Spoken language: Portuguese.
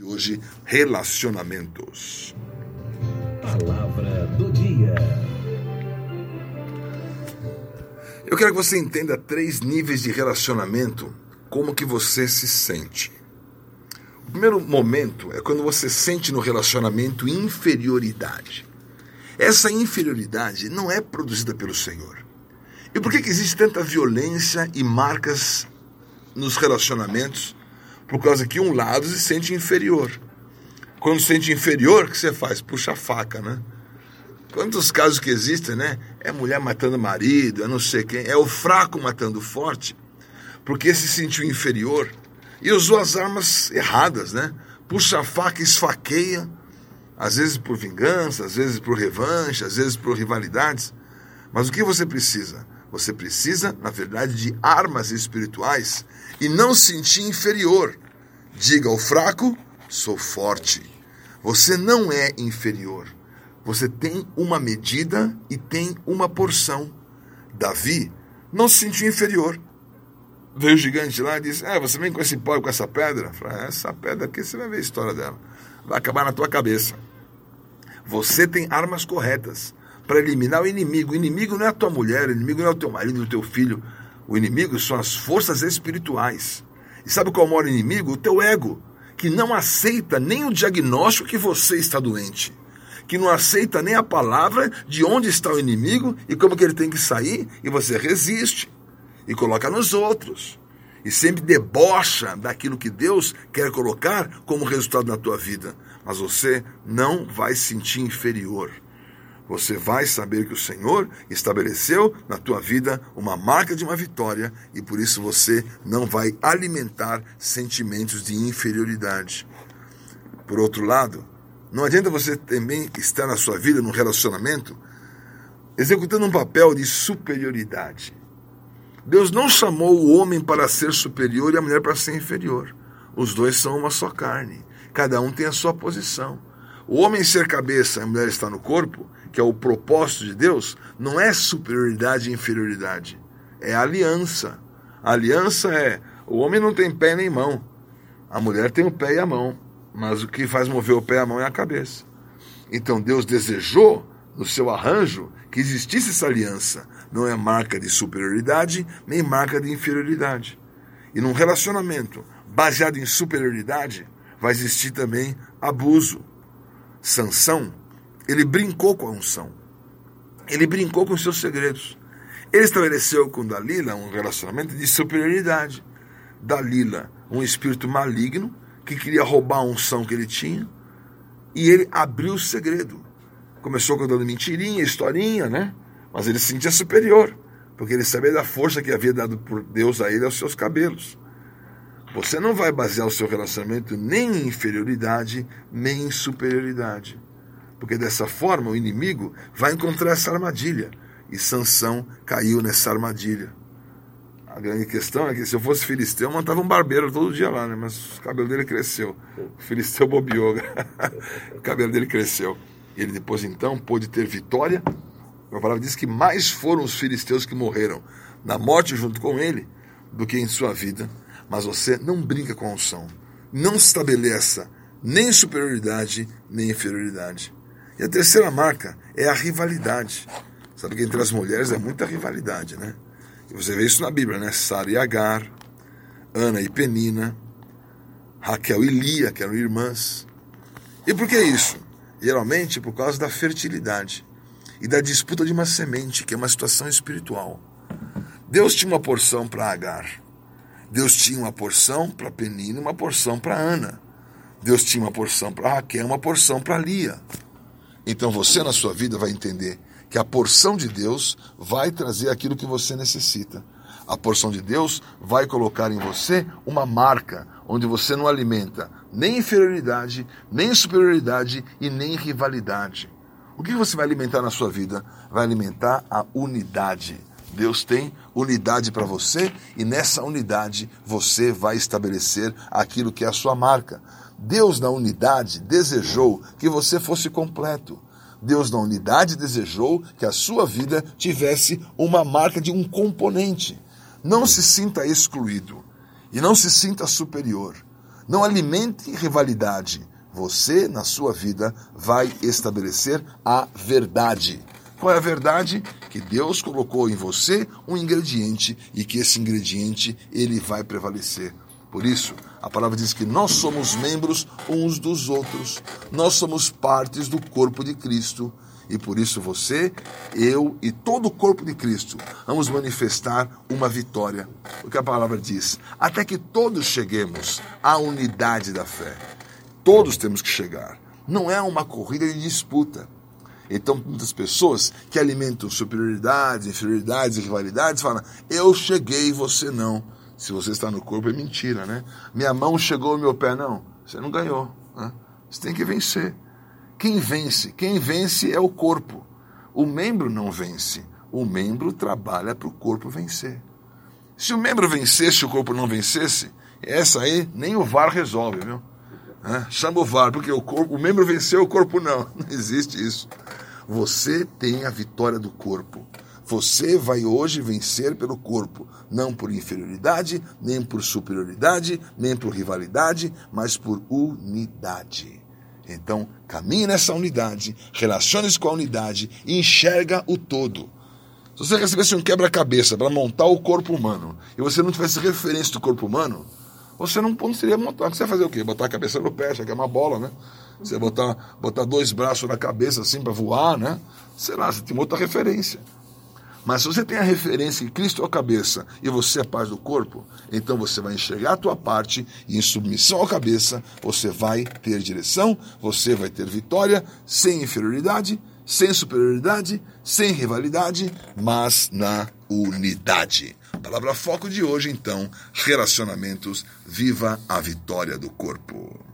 de hoje, relacionamentos. Palavra do dia. Eu quero que você entenda três níveis de relacionamento, como que você se sente. O primeiro momento é quando você sente no relacionamento inferioridade. Essa inferioridade não é produzida pelo Senhor. E por que, que existe tanta violência e marcas nos relacionamentos? Por causa que um lado se sente inferior. Quando se sente inferior, o que você faz? Puxa a faca, né? Quantos casos que existem, né? É mulher matando marido, é não sei quem, é o fraco matando o forte, porque se sentiu inferior e usou as armas erradas, né? Puxa a faca, esfaqueia, às vezes por vingança, às vezes por revanche, às vezes por rivalidades. Mas o que você precisa? Você precisa, na verdade, de armas espirituais e não se sentir inferior. Diga ao fraco: sou forte. Você não é inferior. Você tem uma medida e tem uma porção. Davi não se sentiu inferior. Veio o gigante lá e disse: É, você vem com esse e com essa pedra? Falei, essa pedra aqui você vai ver a história dela. Vai acabar na tua cabeça. Você tem armas corretas para eliminar o inimigo. O inimigo não é a tua mulher, o inimigo não é o teu marido, o teu filho. O inimigo são as forças espirituais. E sabe qual é o maior inimigo? O teu ego, que não aceita nem o diagnóstico que você está doente, que não aceita nem a palavra de onde está o inimigo e como que ele tem que sair, e você resiste e coloca nos outros. E sempre debocha daquilo que Deus quer colocar como resultado na tua vida. Mas você não vai se sentir inferior. Você vai saber que o Senhor estabeleceu na tua vida uma marca de uma vitória e por isso você não vai alimentar sentimentos de inferioridade. Por outro lado, não adianta você também estar na sua vida, num relacionamento, executando um papel de superioridade. Deus não chamou o homem para ser superior e a mulher para ser inferior. Os dois são uma só carne. Cada um tem a sua posição. O homem ser cabeça a mulher estar no corpo, que é o propósito de Deus, não é superioridade e inferioridade. É aliança. A aliança é: o homem não tem pé nem mão. A mulher tem o pé e a mão. Mas o que faz mover o pé e a mão é a cabeça. Então Deus desejou, no seu arranjo, que existisse essa aliança não é marca de superioridade nem marca de inferioridade. E num relacionamento baseado em superioridade, vai existir também abuso. Sansão, ele brincou com a unção. Ele brincou com seus segredos. Ele estabeleceu com Dalila um relacionamento de superioridade. Dalila, um espírito maligno que queria roubar a unção que ele tinha, e ele abriu o segredo. Começou contando mentirinha, historinha, né? Mas ele se sentia superior, porque ele sabia da força que havia dado por Deus a ele aos seus cabelos. Você não vai basear o seu relacionamento nem em inferioridade, nem em superioridade. Porque dessa forma o inimigo vai encontrar essa armadilha. E Sansão caiu nessa armadilha. A grande questão é que se eu fosse filisteu, eu montava um barbeiro todo dia lá, né? Mas o cabelo dele cresceu. O filisteu bobeou. o cabelo dele cresceu. Ele depois então pôde ter vitória a palavra diz que mais foram os filisteus que morreram na morte junto com ele do que em sua vida. Mas você não brinca com a unção. Não estabeleça nem superioridade nem inferioridade. E a terceira marca é a rivalidade. Sabe que entre as mulheres é muita rivalidade, né? E você vê isso na Bíblia, né? Sara e Agar, Ana e Penina, Raquel e Lia, que eram irmãs. E por que isso? Geralmente por causa da fertilidade e da disputa de uma semente, que é uma situação espiritual. Deus tinha uma porção para Agar. Deus tinha uma porção para Penina uma porção para Ana. Deus tinha uma porção para Raquel, uma porção para Lia. Então você na sua vida vai entender que a porção de Deus vai trazer aquilo que você necessita. A porção de Deus vai colocar em você uma marca onde você não alimenta nem inferioridade, nem superioridade e nem rivalidade. O que você vai alimentar na sua vida? Vai alimentar a unidade. Deus tem unidade para você e nessa unidade você vai estabelecer aquilo que é a sua marca. Deus, na unidade, desejou que você fosse completo. Deus, na unidade, desejou que a sua vida tivesse uma marca de um componente. Não se sinta excluído e não se sinta superior. Não alimente rivalidade. Você, na sua vida, vai estabelecer a verdade. Qual é a verdade? Que Deus colocou em você um ingrediente e que esse ingrediente ele vai prevalecer. Por isso, a palavra diz que nós somos membros uns dos outros. Nós somos partes do corpo de Cristo. E por isso você, eu e todo o corpo de Cristo vamos manifestar uma vitória. O que a palavra diz? Até que todos cheguemos à unidade da fé. Todos temos que chegar. Não é uma corrida de disputa. Então, muitas pessoas que alimentam superioridades, inferioridades e rivalidades falam: Eu cheguei você não. Se você está no corpo, é mentira, né? Minha mão chegou ao meu pé, não. Você não ganhou. Né? Você tem que vencer. Quem vence? Quem vence é o corpo. O membro não vence. O membro trabalha para o corpo vencer. Se o membro vencesse e o corpo não vencesse, essa aí nem o VAR resolve, viu? É, chama o VAR, porque o, corpo, o membro venceu, o corpo não. Não existe isso. Você tem a vitória do corpo. Você vai hoje vencer pelo corpo, não por inferioridade, nem por superioridade, nem por rivalidade, mas por unidade. Então, caminhe nessa unidade, relacione-se com a unidade e enxerga o todo. Se você recebesse um quebra-cabeça para montar o corpo humano e você não tivesse referência do corpo humano, você não, seria montar. Você vai fazer o quê? Botar a cabeça no pé, que é uma bola, né? Você botar, botar dois braços na cabeça assim para voar, né? Sei lá, você tem outra referência. Mas se você tem a referência que Cristo é a cabeça e você é parte do corpo, então você vai enxergar a tua parte e em submissão à cabeça você vai ter direção, você vai ter vitória, sem inferioridade, sem superioridade, sem rivalidade, mas na unidade. Palavra foco de hoje, então, relacionamentos, viva a vitória do corpo.